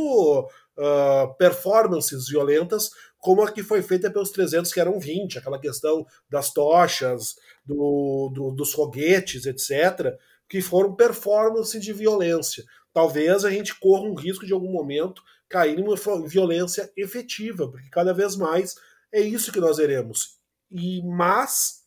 uh, performances violentas, como a que foi feita pelos 300, que eram 20, aquela questão das tochas, do, do, dos foguetes, etc., que foram performances de violência. Talvez a gente corra um risco de algum momento cair em uma violência efetiva, porque cada vez mais é isso que nós veremos. E, mas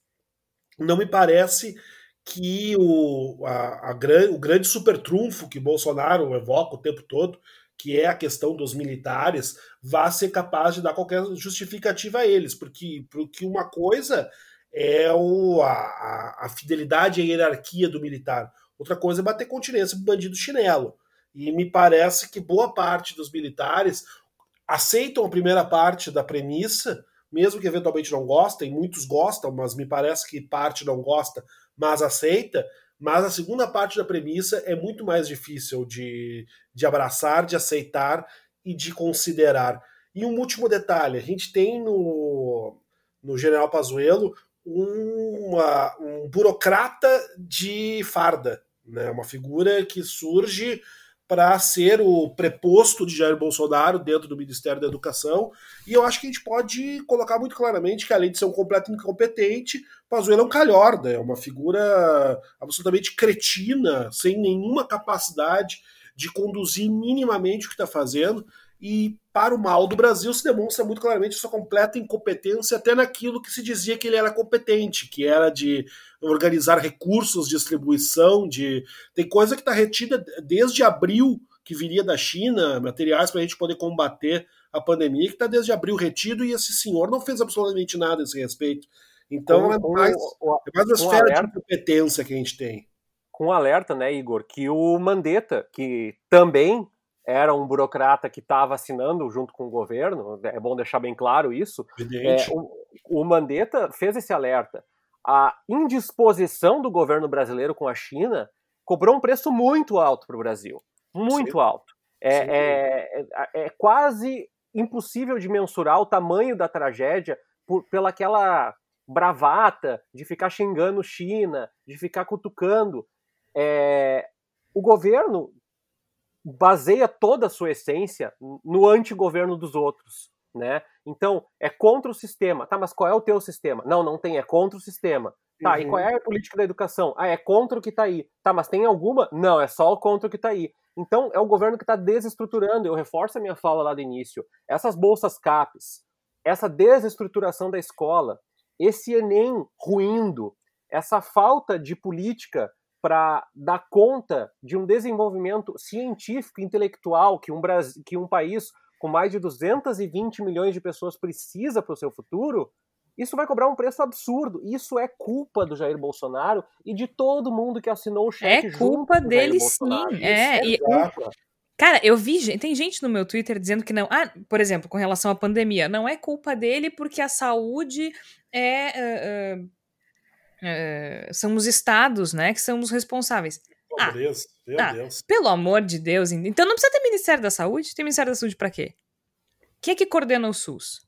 não me parece que o, a, a, o grande super trunfo que Bolsonaro evoca o tempo todo, que é a questão dos militares, vá ser capaz de dar qualquer justificativa a eles, porque, porque uma coisa é o, a, a fidelidade à hierarquia do militar, outra coisa é bater continência pro bandido chinelo. E me parece que boa parte dos militares aceitam a primeira parte da premissa, mesmo que eventualmente não gostem, muitos gostam, mas me parece que parte não gosta, mas aceita. Mas a segunda parte da premissa é muito mais difícil de, de abraçar, de aceitar e de considerar. E um último detalhe: a gente tem no, no General Pazuello uma, um burocrata de farda, né? uma figura que surge para ser o preposto de Jair Bolsonaro dentro do Ministério da Educação. E eu acho que a gente pode colocar muito claramente que, além de ser um completo incompetente, Pazuello é um calhorda, é uma figura absolutamente cretina, sem nenhuma capacidade de conduzir minimamente o que está fazendo. E, para o mal do Brasil, se demonstra muito claramente sua completa incompetência, até naquilo que se dizia que ele era competente, que era de organizar recursos, distribuição, de. Tem coisa que está retida desde abril, que viria da China, materiais para a gente poder combater a pandemia, que está desde abril retido, e esse senhor não fez absolutamente nada a esse respeito. Então, Com- é com mais, o- é mais uma com esfera de alerta. incompetência que a gente tem. com um alerta, né, Igor, que o Mandetta, que também era um burocrata que estava assinando junto com o governo, é bom deixar bem claro isso, é, o, o Mandetta fez esse alerta. A indisposição do governo brasileiro com a China cobrou um preço muito alto para o Brasil. Muito Sim. alto. É, é, é- é quase impossível de mensurar o tamanho da tragédia por, pela aquela bravata de ficar xingando China, de ficar cutucando. É, o governo baseia toda a sua essência no antigoverno dos outros, né? Então, é contra o sistema. Tá, mas qual é o teu sistema? Não, não tem, é contra o sistema. Tá, e Uhum. qual é a política da educação? Ah, é contra o que tá aí. Tá, mas tem alguma? Não, é só contra o que tá aí. Então, é o governo que está desestruturando. Eu reforço a minha fala lá do início. Essas bolsas CAPES, essa desestruturação da escola, esse Enem ruindo, essa falta de política para dar conta de um desenvolvimento científico e intelectual que um, Bras- que um país com mais de 220 milhões de pessoas precisa para o seu futuro, isso vai cobrar um preço absurdo. Isso é culpa do Jair Bolsonaro e de todo mundo que assinou o cheque É culpa dele sim. É, e. Cara, eu vi, tem gente no meu Twitter dizendo que não. Ah, por exemplo, com relação à pandemia, não é culpa dele porque a saúde é. ah, ah, ah, são os estados, né, que são os responsáveis. Ah, Beleza. Meu ah, Deus. Pelo amor de Deus. en- Então não precisa ter Ministério da Saúde? Tem Ministério da Saúde pra quê? Quem é que coordena o SUS?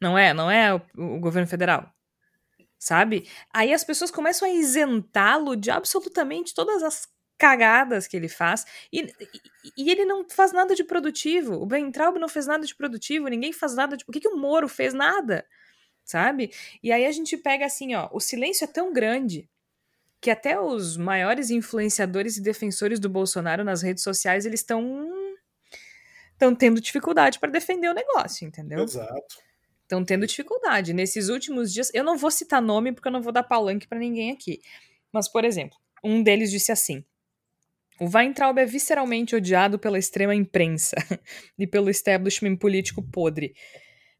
Não é? Não é o, o governo federal? Sabe? Aí as pessoas começam a isentá-lo de absolutamente todas as cagadas que ele faz. E, e, e, ele não faz nada de produtivo. O Ben Traub não fez nada de produtivo, ninguém faz nada de. Por que, que o Moro fez nada? Sabe? E aí a gente pega assim, ó, o silêncio é tão grande que até os maiores influenciadores e defensores do Bolsonaro nas redes sociais, eles estão estão tendo dificuldade para defender o negócio, entendeu? Exato. Estão tendo dificuldade. Nesses últimos dias, eu não vou citar nome porque eu não vou dar palanque para ninguém aqui. Mas, por exemplo, um deles disse assim: o Weintraub é visceralmente odiado pela extrema imprensa [LAUGHS] e pelo establishment político podre.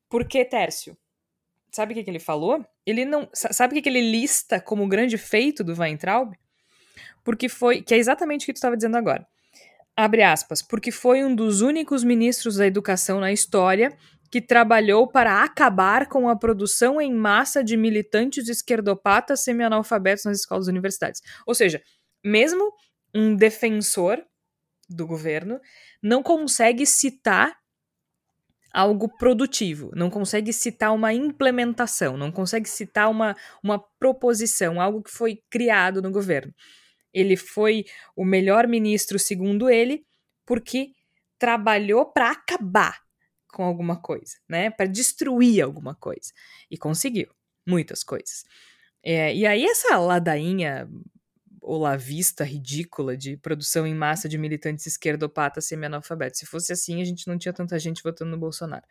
Por que, Tércio? Sabe o que, que ele falou? Ele não. Sabe o que, que ele lista como grande feito do Weintraub? Porque foi. Que é exatamente o que tu estava dizendo agora abre aspas, porque foi um dos únicos ministros da educação na história que trabalhou para acabar com a produção em massa de militantes esquerdopatas semi-analfabetos nas escolas e universidades. Ou seja, mesmo um defensor do governo não consegue citar algo produtivo, não consegue citar uma implementação, não consegue citar uma, uma proposição, algo que foi criado no governo. Ele foi o melhor ministro, segundo ele, porque trabalhou para acabar com alguma coisa, né? Para destruir alguma coisa. E conseguiu muitas coisas. É, e aí, essa ladainha olavista ridícula de produção em massa de militantes esquerdopatas semi-analfabetos. Se fosse assim, a gente não tinha tanta gente votando no Bolsonaro.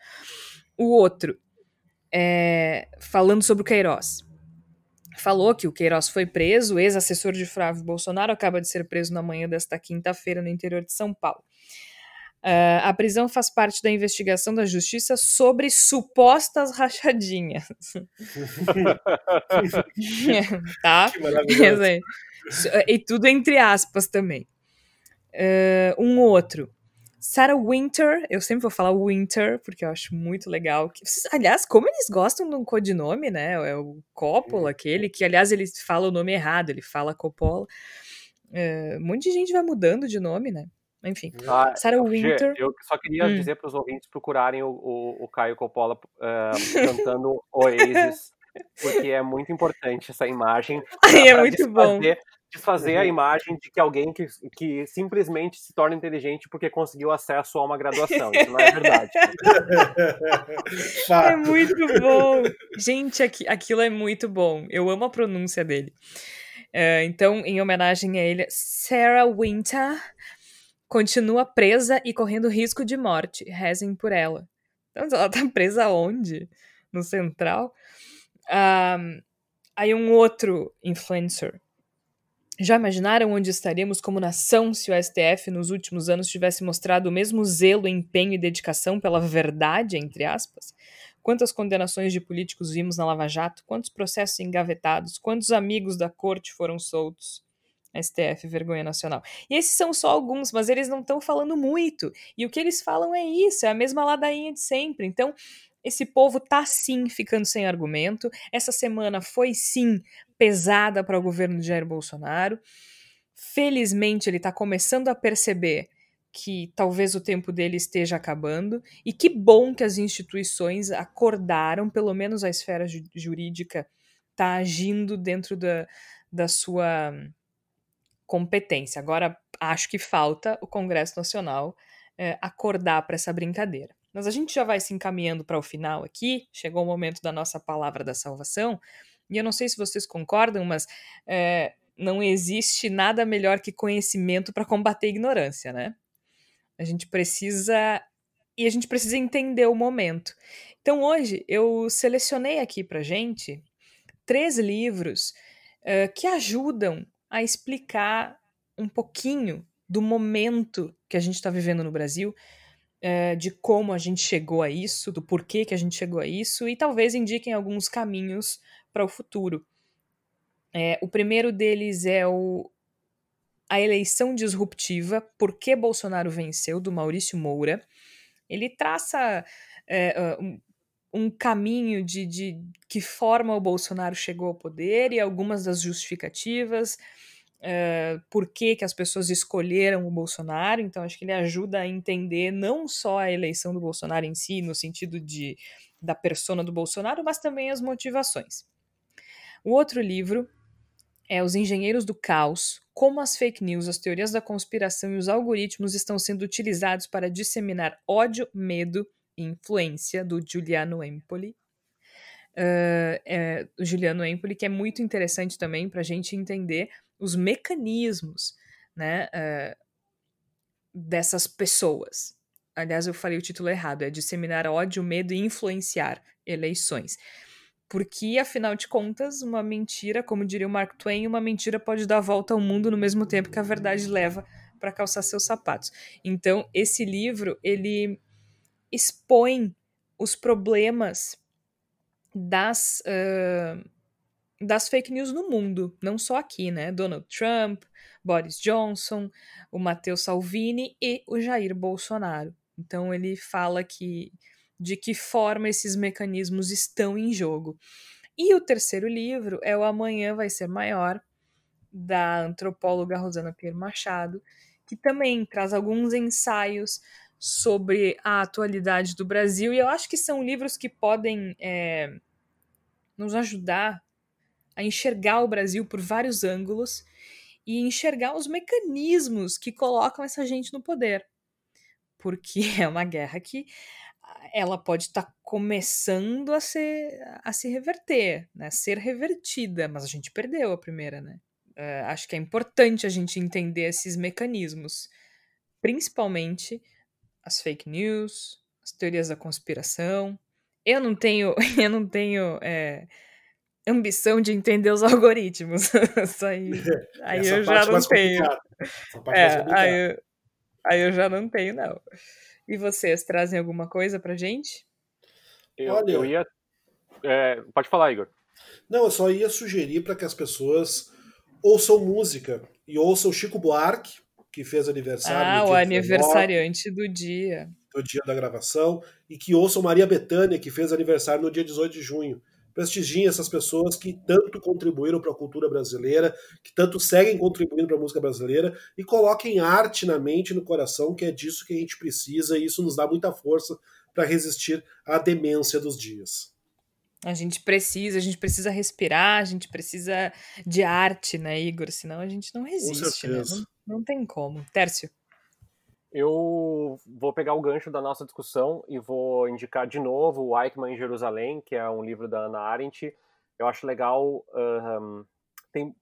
O outro, é, falando sobre o Queiroz falou que o Queiroz foi preso, ex-assessor de Flávio Bolsonaro, acaba de ser preso na manhã desta quinta-feira no interior de São Paulo. Uh, a prisão faz parte da investigação da justiça sobre supostas rachadinhas. [LAUGHS] tá? E tudo entre aspas também. Uh, um outro. Sarah Winter, eu sempre vou falar Winter, porque eu acho muito legal. Aliás, como eles gostam de um codinome, né? É o Coppola, aquele, que aliás ele fala o nome errado, ele fala Coppola. É, um monte de gente vai mudando de nome, né? Enfim. Ah, Sarah Winter. Eu só queria hum. dizer para os ouvintes procurarem o, o, o Caio Coppola uh, [LAUGHS] cantando Oasis, porque é muito importante essa imagem. [LAUGHS] Ai, é muito bom desfazer uhum. a imagem de que alguém que, que simplesmente se torna inteligente porque conseguiu acesso a uma graduação. Isso não é verdade. [LAUGHS] é muito bom. Gente, aqui, aquilo é muito bom. Eu amo a pronúncia dele. Uh, então, em homenagem a ele, Sarah Winter continua presa e correndo risco de morte. Rezem por ela. Então, ela tá [LAUGHS] presa onde? No Central? Um, aí um outro influencer já imaginaram onde estaríamos como nação se o STF nos últimos anos tivesse mostrado o mesmo zelo, empenho e dedicação pela verdade, entre aspas? Quantas condenações de políticos vimos na Lava Jato? Quantos processos engavetados? Quantos amigos da corte foram soltos? STF, vergonha nacional. E esses são só alguns, mas eles não estão falando muito. E o que eles falam é isso, é a mesma ladainha de sempre. Então, esse povo tá sim ficando sem argumento. Essa semana foi sim pesada para o governo de Jair Bolsonaro. Felizmente ele está começando a perceber que talvez o tempo dele esteja acabando e que bom que as instituições acordaram, pelo menos a esfera jurídica está agindo dentro da, da sua competência. Agora acho que falta o Congresso Nacional é, acordar para essa brincadeira. Mas a gente já vai se encaminhando para o final aqui, chegou o momento da nossa palavra da salvação. E eu não sei se vocês concordam, mas é, não existe nada melhor que conhecimento para combater a ignorância, né? A gente precisa. E a gente precisa entender o momento. Então hoje eu selecionei aqui para gente três livros uh, que ajudam a explicar um pouquinho do momento que a gente está vivendo no Brasil, uh, de como a gente chegou a isso, do porquê que a gente chegou a isso, e talvez indiquem alguns caminhos para o futuro. É, o primeiro deles é o A Eleição Disruptiva, Por que Bolsonaro Venceu, do Maurício Moura. Ele traça é, um, caminho de, de que forma o Bolsonaro chegou ao poder e algumas das justificativas. Uh, por que, que as pessoas escolheram o Bolsonaro, então acho que ele ajuda a entender não só a eleição do Bolsonaro em si, no sentido de da persona do Bolsonaro, mas também as motivações. O outro livro é Os Engenheiros do Caos: Como as fake news, as teorias da conspiração e os algoritmos estão sendo utilizados para disseminar ódio, medo influência, do Giuliano Empoli. Uh, é, o Juliano Empoli, que é muito interessante também para a gente entender os mecanismos né, uh, dessas pessoas. Aliás, eu falei o título errado: é disseminar ódio, medo e influenciar eleições. Porque, afinal de contas, uma mentira, como diria o Mark Twain, uma mentira pode dar volta ao mundo no mesmo tempo que a verdade leva para calçar seus sapatos. Então, esse livro, ele expõe os problemas das, uh, das fake news no mundo, não só aqui, né? Donald Trump, Boris Johnson, o Matteo Salvini e o Jair Bolsonaro. Então, ele fala que de que forma esses mecanismos estão em jogo. E o terceiro livro é O Amanhã Vai Ser Maior, da antropóloga Rosana Pierre Machado, que também traz alguns ensaios sobre a atualidade do Brasil, e eu acho que são livros que podem é, nos ajudar a enxergar o Brasil por vários ângulos e enxergar os mecanismos que colocam essa gente no poder. Porque [LAUGHS] é uma guerra que ela pode estar tá começando a, ser, a se reverter, né? Ser revertida, mas a gente perdeu a primeira, né? Uh, acho que é importante a gente entender esses mecanismos, principalmente as fake news, as teorias da conspiração. Eu não tenho, [LAUGHS] eu não tenho é, ambição de entender os [LAUGHS] algoritmos. Isso aí, [LAUGHS] aí eu já não tenho. É, aí, eu, aí eu já não tenho, não. E vocês trazem alguma coisa pra gente? Eu, Olha, eu ia. É, pode falar, Igor. Não, eu só ia sugerir para que as pessoas ouçam música e ouçam Chico Buarque, que fez aniversário. Ah, o aniversariante do dia. Do dia da gravação. E que ouçam Maria Bethânia, que fez aniversário no dia 18 de junho prestigiem essas pessoas que tanto contribuíram para a cultura brasileira, que tanto seguem contribuindo para a música brasileira e coloquem arte na mente e no coração, que é disso que a gente precisa e isso nos dá muita força para resistir à demência dos dias. A gente precisa, a gente precisa respirar, a gente precisa de arte, né, Igor? Senão a gente não resiste, né? Não, não tem como. Tércio. Eu vou pegar o gancho da nossa discussão e vou indicar de novo o Eichmann em Jerusalém, que é um livro da Ana Arendt. Eu acho legal. Tem,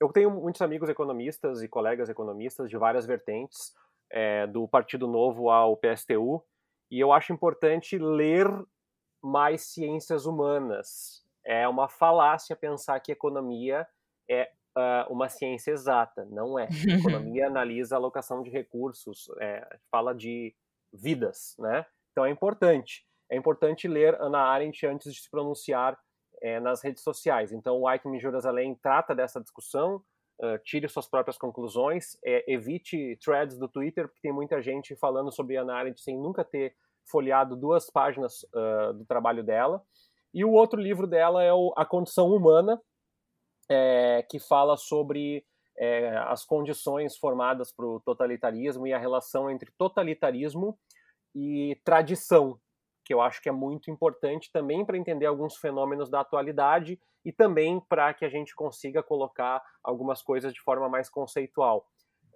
eu tenho muitos amigos economistas e colegas economistas de várias vertentes, é, do Partido Novo ao PSTU, e eu acho importante ler mais ciências humanas. É uma falácia pensar que economia é uh, uma ciência exata, não é. A [LAUGHS] economia analisa a alocação de recursos, é, fala de vidas, né? Então é importante. É importante ler Ana Arendt antes de se pronunciar é, nas redes sociais. Então o Eichmann Jerusalém trata dessa discussão, uh, tire suas próprias conclusões, é, evite threads do Twitter, porque tem muita gente falando sobre Ana Arendt sem nunca ter folheado duas páginas uh, do trabalho dela. E o outro livro dela é o A Condição Humana, é, que fala sobre é, as condições formadas para o totalitarismo e a relação entre totalitarismo e tradição, que eu acho que é muito importante também para entender alguns fenômenos da atualidade e também para que a gente consiga colocar algumas coisas de forma mais conceitual.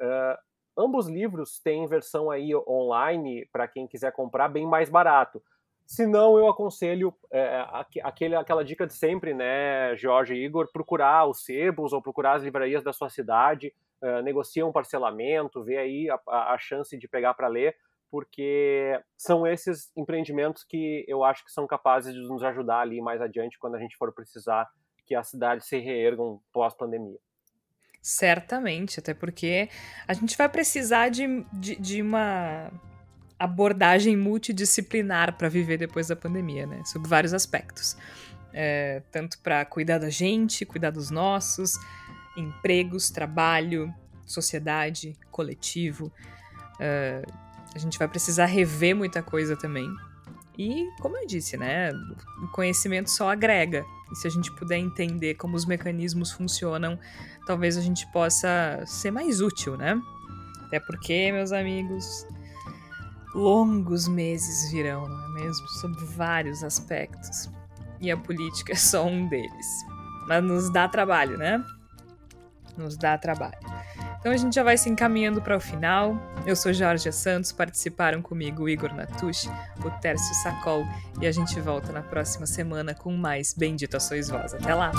Uh, ambos livros têm versão aí online para quem quiser comprar bem mais barato. Se não, eu aconselho é, aquele, aquela dica de sempre, né, Jorge e Igor, procurar os sebos ou procurar as livrarias da sua cidade, é, negocia um parcelamento, vê aí a, a chance de pegar para ler, porque são esses empreendimentos que eu acho que são capazes de nos ajudar ali mais adiante quando a gente for precisar que as cidades se reergam pós-pandemia. Certamente, até porque a gente vai precisar de, de, de uma abordagem multidisciplinar para viver depois da pandemia, né? Sob vários aspectos. É, tanto para cuidar da gente, cuidar dos nossos, empregos, trabalho, sociedade, coletivo. É, a gente vai precisar rever muita coisa também. E, como eu disse, né? O conhecimento só agrega. E se a gente puder entender como os mecanismos funcionam, talvez a gente possa ser mais útil, né? Até porque, meus amigos, longos meses virão, não é mesmo? Sob vários aspectos. E a política é só um deles. Mas nos dá trabalho, né? Nos dá trabalho. Então a gente já vai se encaminhando para o final. Eu sou Jorge Santos, participaram comigo o Igor Natush, o Tércio Sacol e a gente volta na próxima semana com mais Bendito a Sois Vós. Até lá!